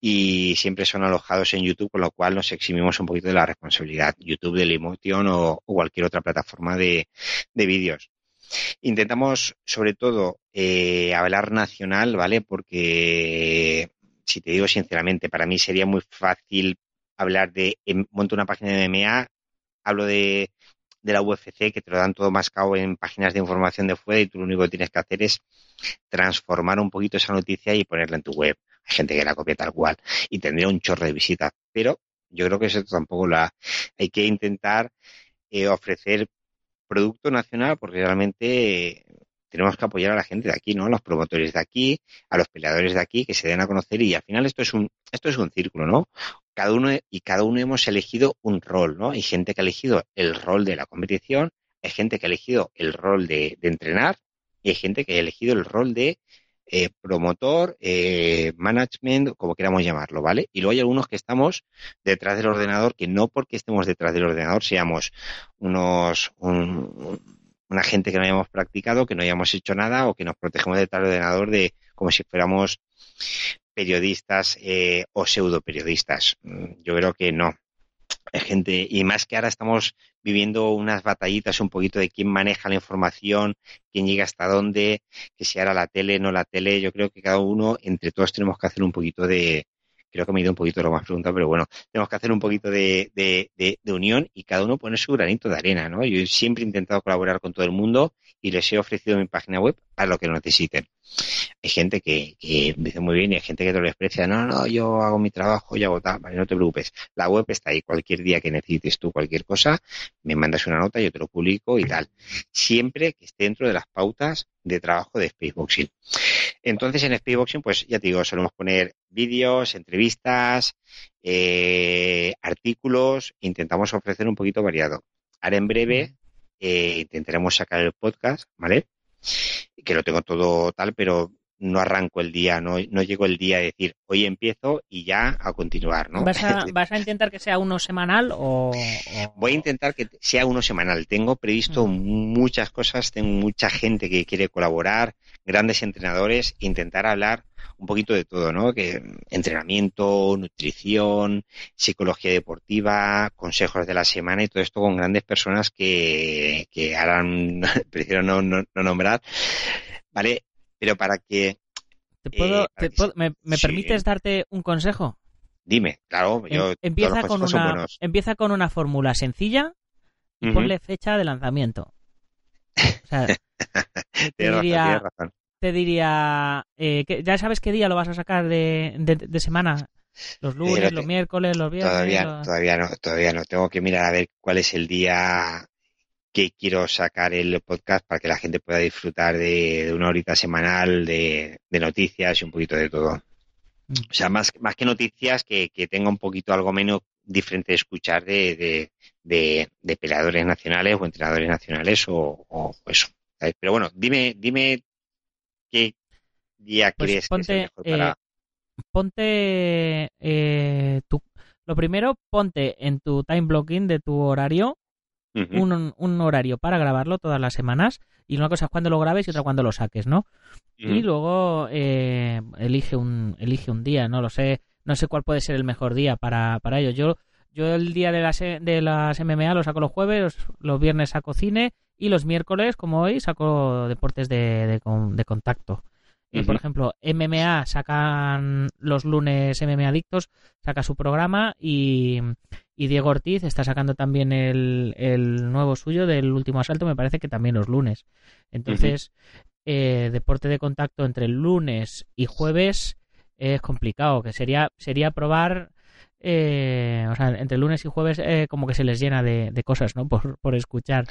y siempre son alojados en YouTube, con lo cual nos eximimos un poquito de la responsabilidad. YouTube, Dailymotion o, o cualquier otra plataforma de, de vídeos. Intentamos, sobre todo, eh, hablar nacional, ¿vale? Porque, si te digo sinceramente, para mí sería muy fácil hablar de, monto una página de MMA, hablo de, de la UFC, que te lo dan todo más cabo en páginas de información de fuera y tú lo único que tienes que hacer es transformar un poquito esa noticia y ponerla en tu web. Hay gente que la copia tal cual y tendría un chorro de visitas, pero yo creo que eso tampoco la hay que intentar eh, ofrecer producto nacional porque realmente tenemos que apoyar a la gente de aquí, ¿no? A los promotores de aquí, a los peleadores de aquí, que se den a conocer y al final esto es un, esto es un círculo, ¿no? Cada uno, y cada uno hemos elegido un rol, ¿no? Hay gente que ha elegido el rol de la competición, hay gente que ha elegido el rol de, entrenar y hay gente que ha elegido el rol de eh, promotor, eh, management, como queramos llamarlo, ¿vale? Y luego hay algunos que estamos detrás del ordenador, que no porque estemos detrás del ordenador seamos unos, una gente que no hayamos practicado, que no hayamos hecho nada o que nos protegemos detrás del ordenador de como si fuéramos periodistas eh, o pseudo periodistas. Mm, yo creo que no gente, y más que ahora estamos viviendo unas batallitas un poquito de quién maneja la información, quién llega hasta dónde, que si ahora la tele, no la tele, yo creo que cada uno, entre todos tenemos que hacer un poquito de, creo que me he ido un poquito de lo más pregunta, pero bueno, tenemos que hacer un poquito de, de, unión y cada uno pone su granito de arena, ¿no? Yo siempre he intentado colaborar con todo el mundo y les he ofrecido mi página web para lo que necesiten. Hay gente que, que dice muy bien y hay gente que te lo desprecia, no, no, yo hago mi trabajo, yo hago tal, vale, no te preocupes. La web está ahí, cualquier día que necesites tú cualquier cosa, me mandas una nota, yo te lo publico y tal. Siempre que esté dentro de las pautas de trabajo de Spaceboxing. Entonces en Spaceboxing, pues ya te digo, solemos poner vídeos, entrevistas, eh, artículos, intentamos ofrecer un poquito variado. Ahora en breve eh, intentaremos sacar el podcast, ¿vale? Que lo tengo todo tal, pero no arranco el día, no, no llego el día a decir, hoy empiezo y ya a continuar, ¿no? ¿Vas a, ¿vas a intentar que sea uno semanal o, Voy a intentar que sea uno semanal. Tengo previsto muchas cosas, tengo mucha gente que quiere colaborar, grandes entrenadores, intentar hablar un poquito de todo, ¿no? Que entrenamiento, nutrición, psicología deportiva, consejos de la semana y todo esto con grandes personas que, que harán, prefiero no, no, no nombrar, ¿vale? pero para que... ¿Te puedo, eh, ¿Me, permites darte un consejo? Dime, claro, em, yo... Empieza, con una, empieza con una fórmula sencilla y ponle fecha de lanzamiento. O sea, te, diría, razón, te diría, eh, que, ¿ya sabes qué día lo vas a sacar de, de, semana? Los lunes, los miércoles, los viernes. Todavía, todavía no, todavía no. Tengo que mirar a ver cuál es el día que quiero sacar el podcast para que la gente pueda disfrutar de, una horita semanal de, noticias y un poquito de todo. Mm. O sea, más, más que noticias, que, tenga un poquito algo menos diferente de escuchar de, de, peleadores nacionales o entrenadores nacionales o, eso. Pero bueno, dime, dime qué día pues crees que es mejor para... Eh, ponte eh, tu, lo primero, ponte en tu time blocking de tu horario un, un, horario para grabarlo todas las semanas y una cosa es cuando lo grabes y otra cuando lo saques, ¿no? Y luego eh, elige un elige un día, no lo sé, no sé cuál puede ser el mejor día para, para ello. Yo yo el día de las, de las MMA lo saco los jueves, los, viernes saco cine Y los miércoles, como hoy, saco deportes de, de, con- de contacto. Por ejemplo, MMA sacan los lunes MMA Adictos, saca su programa y, y Diego Ortiz está sacando también el, el nuevo suyo del último asalto, me parece que también los lunes. Entonces, eh, deporte de contacto entre lunes y jueves es complicado, que sería, sería probar, eh, o sea, entre lunes y jueves eh, como que se les llena de, de cosas, ¿no? Por, por escuchar.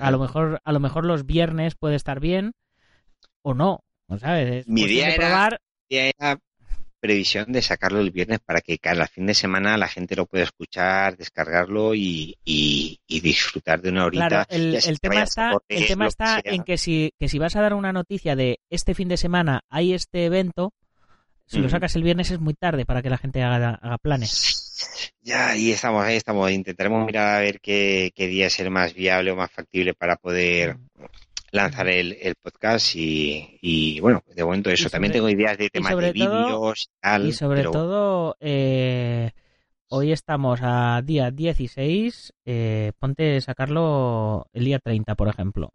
A lo mejor, a lo mejor los viernes puede estar bien o no, ¿no ¿sabes? Es Mi idea de era- probar. Ya era previsión de sacarlo el viernes para que cada fin de semana la gente lo pueda escuchar, descargarlo y, y- y disfrutar de una horita. Claro, el, tema está, correr, el tema está en que si, que si vas a dar una noticia de este fin de semana hay este evento, si lo sacas el viernes es muy tarde para que la gente haga, haga planes. Ya, ahí estamos, ahí estamos. Intentaremos mirar a ver qué, qué día es el más viable o más factible para poder lanzar el, el podcast y, y, bueno, de momento eso. También tengo ideas de temas de vídeos y tal. Y sobre pero- todo, eh, hoy estamos a día 16, eh, ponte a sacarlo el día 30, por ejemplo.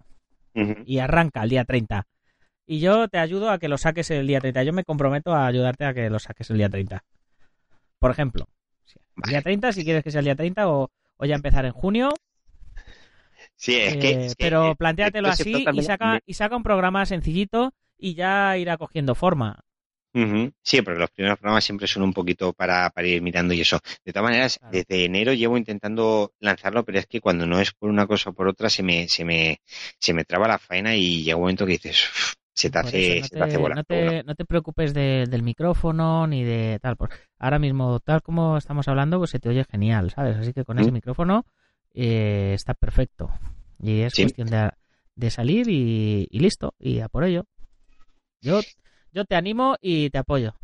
Y arranca el día 30. Y yo te ayudo a que lo saques el día 30. Yo me comprometo a ayudarte a que lo saques el día 30. Por ejemplo. El día 30, si quieres que sea el día 30 o, o ya empezar en junio. Sí, es que, Eh, es que, pero eh, plantéatelo se así y saca, y saca un programa sencillito y ya irá cogiendo forma. Sí, porque los primeros programas siempre son un poquito para, para ir mirando y eso. De todas maneras, Claro. desde enero llevo intentando lanzarlo, pero es que cuando no es por una cosa o por otra se me, se me, se me traba la faena y llega un momento que dices, se te Por hace, eso, no se te hace no te, no te preocupes de- del micrófono ni de tal. por- ahora mismo, tal como estamos hablando, pues se te oye genial, ¿sabes? Así que con ese Mm. micrófono eh, está perfecto. Y es Sí. cuestión de, de salir y, y listo, y a por ello. Yo, yo te animo y te apoyo.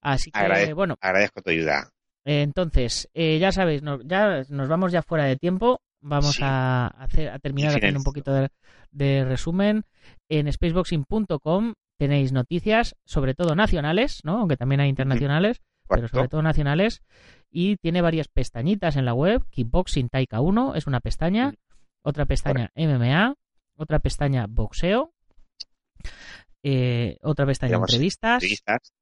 Así que, Agradezco. bueno, Agradezco tu ayuda. eh, entonces, eh, ya sabéis, no- ya nos vamos ya fuera de tiempo. Vamos Sí. a, hacer, a terminar haciendo un poquito de, de resumen. En spaceboxing.com tenéis noticias, sobre todo nacionales, ¿no? aunque también hay internacionales, pero sobre todo nacionales. Y tiene varias pestañitas en la web. Kickboxing Taika 1 es una pestaña. Otra pestaña MMA. Otra pestaña boxeo. eh, otra pestaña entrevistas Entrevistas.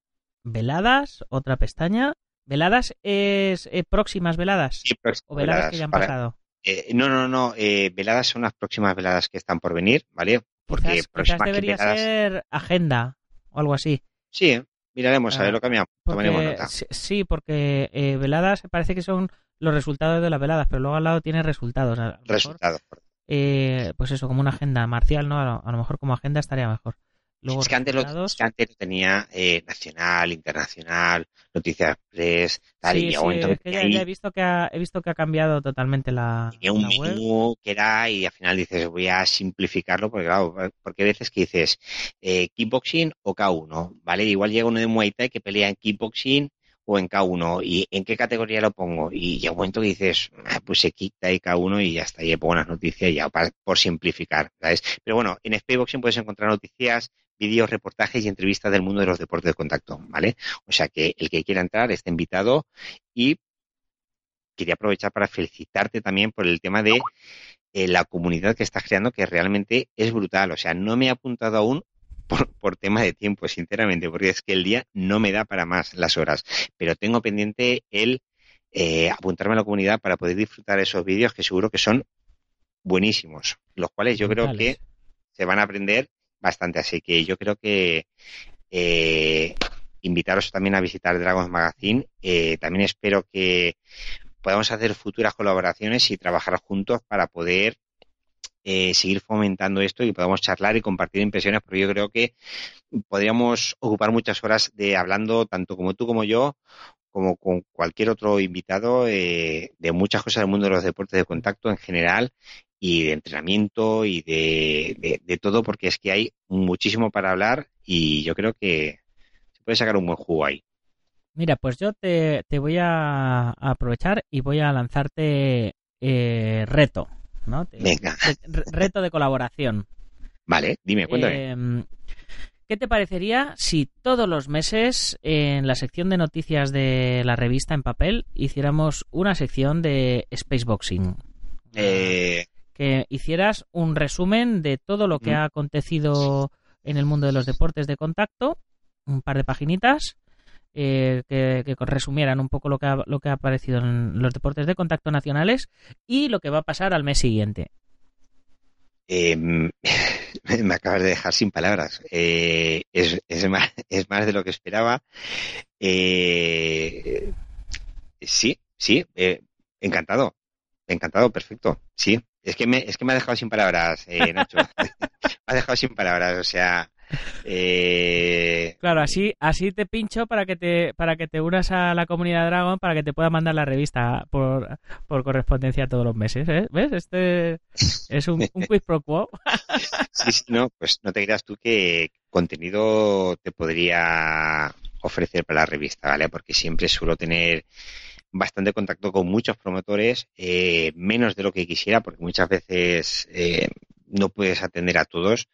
veladas, otra pestaña. ¿Veladas es eh, próximas veladas? Sí, próximas ¿O veladas, que ya han para- pasado? Eh, no, no, no. eh, veladas son las próximas veladas que están por venir, ¿vale? Porque Quizás, quizás próximas que debería veladas- ser agenda o algo así. Sí, ¿eh? miraremos, a Ah, ver lo cambiamos. Porque, nota. sí, porque eh, veladas parece que son los resultados de las veladas, pero luego al lado tiene resultados. Resultados. eh, pues eso, como una agenda marcial, ¿no? A lo, a lo mejor como agenda estaría mejor. Luego es que antes lo, es que antes lo tenía eh, nacional, internacional, noticias press, tal, Sí, y sí, es que ya, ahí ya he visto que ha, he visto que ha cambiado totalmente la, tenía un la web. menú que era y al final dices voy a simplificarlo porque claro, porque hay veces que dices eh, kickboxing o K1, ¿vale? Igual llega uno de Muay Thai que pelea en kickboxing o en K1 y en qué categoría lo pongo y llega un momento que dices ah, pues se quita y K1 y ya está, y pongo unas noticias ya para- por simplificar, ¿sabes? Pero bueno, en Spayboxing puedes encontrar noticias, vídeos, reportajes y entrevistas del mundo de los deportes de contacto, ¿vale? O sea que el que quiera entrar está invitado y quería aprovechar para felicitarte también por el tema de eh, la comunidad que estás creando, que realmente es brutal. O sea, no me he apuntado aún por, por tema de tiempo, sinceramente, porque es que el día no me da para más las horas. Pero tengo pendiente el eh, apuntarme a la comunidad para poder disfrutar esos vídeos que seguro que son buenísimos, los cuales yo creo que se van a aprender bastante. Así que yo creo que eh, invitaros también a visitar Dragons Magazine. Eh, también espero que podamos hacer futuras colaboraciones y trabajar juntos para poder eh, seguir fomentando esto y podamos charlar y compartir impresiones, porque yo creo que podríamos ocupar muchas horas de hablando, tanto como tú como yo, como con cualquier otro invitado, eh, de muchas cosas del mundo de los deportes de contacto en general y de entrenamiento y de, de, de todo, porque es que hay muchísimo para hablar y yo creo que se puede sacar un buen jugo ahí. Mira, pues yo te, te voy a, aprovechar y voy a lanzarte eh, reto, ¿no? Te- Venga. re- reto de colaboración. Vale, dime, cuéntame. Eh, ¿Qué te parecería si todos los meses en la sección de noticias de la revista en papel hiciéramos una sección de Spaceboxing? Eh, que hicieras un resumen de todo lo que ha acontecido en el mundo de los deportes de contacto, un par de paginitas, eh, que, que, resumieran un poco lo que, ha, lo que ha aparecido en los deportes de contacto nacionales y lo que va a pasar al mes siguiente. Eh, me acabas de dejar sin palabras. Eh, es, es, más, es, más, de lo que esperaba. Eh, sí, sí, eh, encantado. Encantado, perfecto. Sí, es que me, es que me ha dejado sin palabras, eh, Nacho. me ha dejado sin palabras, o sea. Eh... Claro, así, así te pincho para que te, para que te unas a la comunidad Dragon para que te pueda mandar la revista por, por correspondencia todos los meses, ¿eh? ¿Ves? Este es un, un quiz pro quo. sí, sí, no, pues no te creas tú que contenido te podría ofrecer para la revista, ¿vale? Porque siempre suelo tener bastante contacto con muchos promotores, eh, menos de lo que quisiera, porque muchas veces eh, no puedes atender a todos,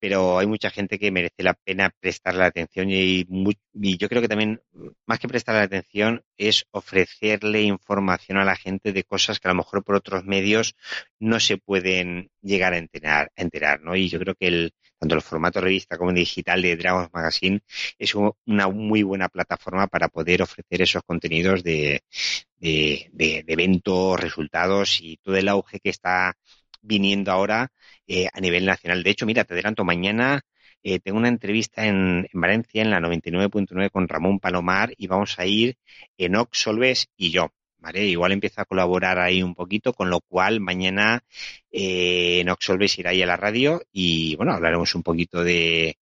pero hay mucha gente que merece la pena prestarle atención y, muy, y, yo creo que también, más que prestarle atención, es ofrecerle información a la gente de cosas que a lo mejor por otros medios no se pueden llegar a enterar, enterar ¿no? Y yo creo que el, tanto el formato revista como digital de Dragons Magazine es una muy buena plataforma para poder ofrecer esos contenidos de, de, de, de eventos, resultados y todo el auge que está viniendo ahora eh, a nivel nacional. De hecho, mira, te adelanto, mañana eh, tengo una entrevista en, en Valencia, en la 99.9 con Ramón Palomar y vamos a ir Enoch Solves y yo. ¿Vale? Igual empieza a colaborar ahí un poquito, con lo cual mañana eh, Solves irá ahí a la radio y bueno, hablaremos un poquito de,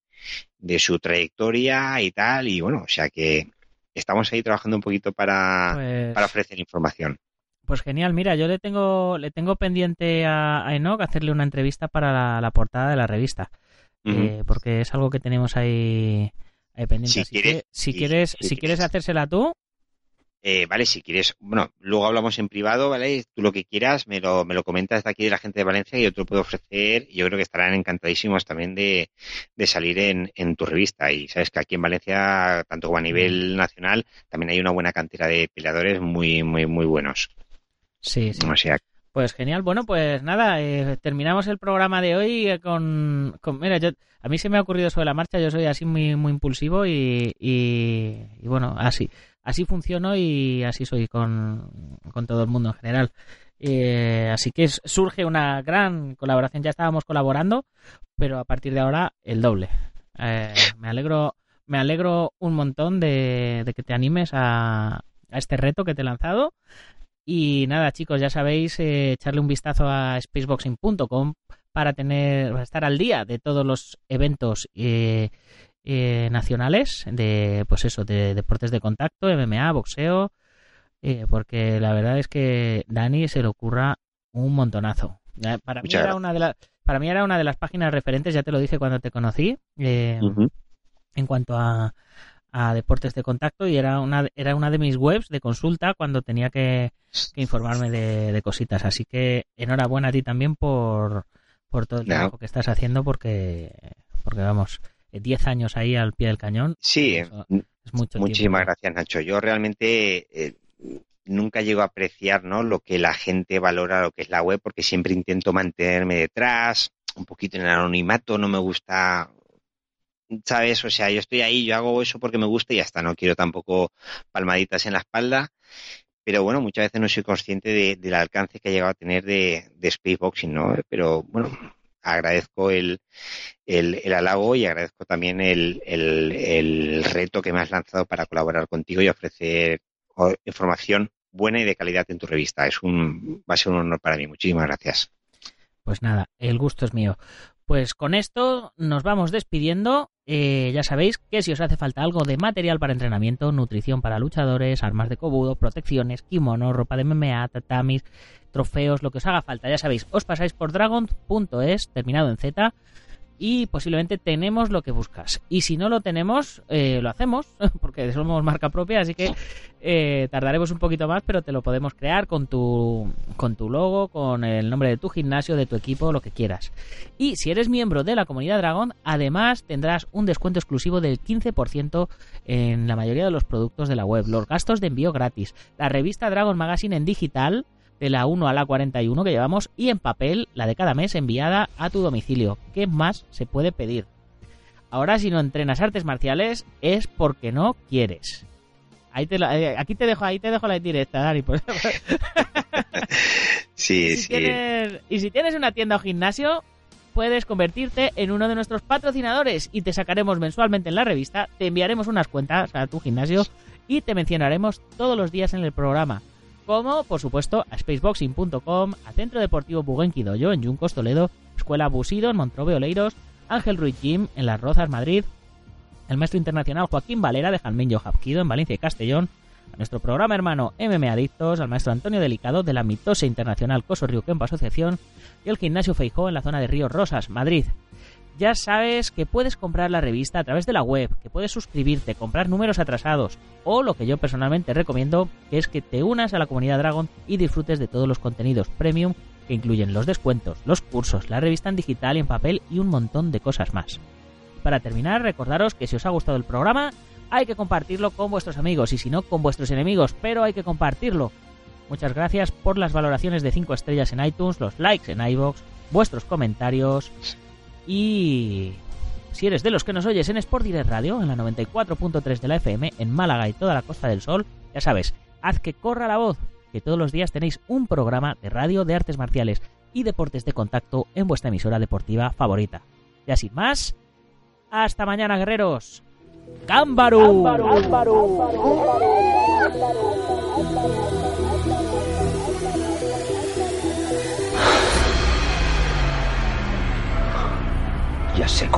de su trayectoria y tal. Y bueno, o sea que estamos ahí trabajando un poquito para, Pues- para ofrecer información. Pues genial, mira, yo le tengo, le tengo pendiente a, a Enoch hacerle una entrevista para la, la portada de la revista. Eh, porque es algo que tenemos ahí, ahí pendiente. Si Así quieres- que, si si- quieres, si quieres. hacérsela tú, Eh, vale, si quieres, bueno, luego hablamos en privado, ¿vale? Tú lo que quieras, me lo, me lo comentas de aquí de la gente de Valencia y yo te lo puedo ofrecer. y Yo creo que estarán encantadísimos también de, de salir en, en tu revista. Y sabes que aquí en Valencia, tanto como a nivel nacional, también hay una buena cantidad de peleadores muy, muy, muy buenos. sí, sí. O sea, Pues genial, bueno, pues nada, eh, terminamos el programa de hoy eh, con, con- mira, yo, a mí se me ha ocurrido sobre la marcha, yo soy así muy, muy impulsivo y, y, y bueno, así, así funciono y así soy con, con todo el mundo en general. Eh, así que surge una gran colaboración, ya estábamos colaborando, pero a partir de ahora el doble. Eh, me alegro, me alegro un montón de, de que te animes a, a este reto que te he lanzado. Y nada, chicos, ya sabéis, eh, echarle un vistazo a spaceboxing.com para tener, para estar al día de todos los eventos eh, eh, nacionales de, pues eso, de deportes de contacto, MMA, boxeo, eh, porque la verdad es que Dani se le ocurra un montonazo. Para mí era una de las, para mí era una de las páginas referentes, ya te lo dije cuando te conocí. eh, en cuanto a, a deportes de contacto y era una, era una de mis webs de consulta cuando tenía que, que informarme de, de cositas. Así que enhorabuena a ti también por, por todo el trabajo que estás haciendo porque, porque vamos, 10 años ahí al pie del cañón sí, Eso es mucho Muchísimas tiempo. gracias, Nacho. Yo realmente eh, nunca llego a apreciar ¿no? lo que la gente valora, lo que es la web, porque siempre intento mantenerme detrás, un poquito en el anonimato, no me gusta, ¿sabes? O sea, yo estoy ahí, yo hago eso porque me gusta y ya está, no quiero tampoco palmaditas en la espalda. Pero bueno, muchas veces no soy consciente de- del alcance que ha llegado a tener de, de Spaceboxing, ¿no? Pero bueno, agradezco el, el, el halago y agradezco también el, el, reto que me has lanzado para colaborar contigo y ofrecer información buena y de calidad en tu revista. Es un, va a ser un honor para mí. Muchísimas gracias. Pues nada, el gusto es mío. Pues con esto nos vamos despidiendo. Eh, ya sabéis que si os hace falta algo de material para entrenamiento, nutrición para luchadores, armas de cobudo, protecciones, kimono, ropa de MMA, tatamis, trofeos, lo que os haga falta, ya sabéis, os pasáis por dragon.es, terminado en Z, y posiblemente tenemos lo que buscas. Y si no lo tenemos, eh, lo hacemos, porque somos marca propia, así que eh, tardaremos un poquito más, pero te lo podemos crear con tu, con tu logo, con el nombre de tu gimnasio, de tu equipo, lo que quieras. Y si eres miembro de la comunidad Dragon, además tendrás un descuento exclusivo del 15% en la mayoría de los productos de la web, los gastos de envío gratis, la revista Dragon Magazine en digital de la 1 a la 41 que llevamos y en papel la de cada mes enviada a tu domicilio. ¿Qué más se puede pedir? Ahora si no entrenas artes marciales es porque no quieres. Ahí te eh, aquí te dejo, ahí te dejo la directa, Dani. sí, sí. y si tienes una tienda o gimnasio, puedes convertirte en uno de nuestros patrocinadores y te sacaremos mensualmente en la revista, te enviaremos unas cuentas a tu gimnasio y te mencionaremos todos los días en el programa. Como, por supuesto, a spaceboxing.com, a Centro Deportivo Buguenqui Doyo en Yuncos, Toledo, Escuela Busido en Montrobe Oleiros, Ángel Ruiz Gym en Las Rozas, Madrid, el maestro internacional Joaquín Valera de Jalmenyo Japquido en Valencia y Castellón, a nuestro programa hermano MM Adictos, al maestro Antonio Delicado de la mitosa internacional Coso Río Asociación y el gimnasio Feijó en la zona de Río Rosas, Madrid. Ya sabes que puedes comprar la revista a través de la web, que puedes suscribirte, comprar números atrasados, o lo que yo personalmente recomiendo, que es que te unas a la comunidad Dragon y disfrutes de todos los contenidos premium que incluyen los descuentos, los cursos, la revista en digital y en papel y un montón de cosas más. Para terminar, recordaros que si os ha gustado el programa, hay que compartirlo con vuestros amigos y si no, con vuestros enemigos, pero hay que compartirlo. Muchas gracias por las valoraciones de 5 estrellas en iTunes, los likes en iBox, vuestros comentarios y si eres de los que nos oyes en Sport Direct Radio, en la 94.3 de la FM, en Málaga y toda la Costa del Sol, ya sabes, haz que corra la voz, que todos los días tenéis un programa de radio de artes marciales y deportes de contacto en vuestra emisora deportiva favorita. Y así más, hasta mañana, guerreros. ¡Cámbaro! ya a ser.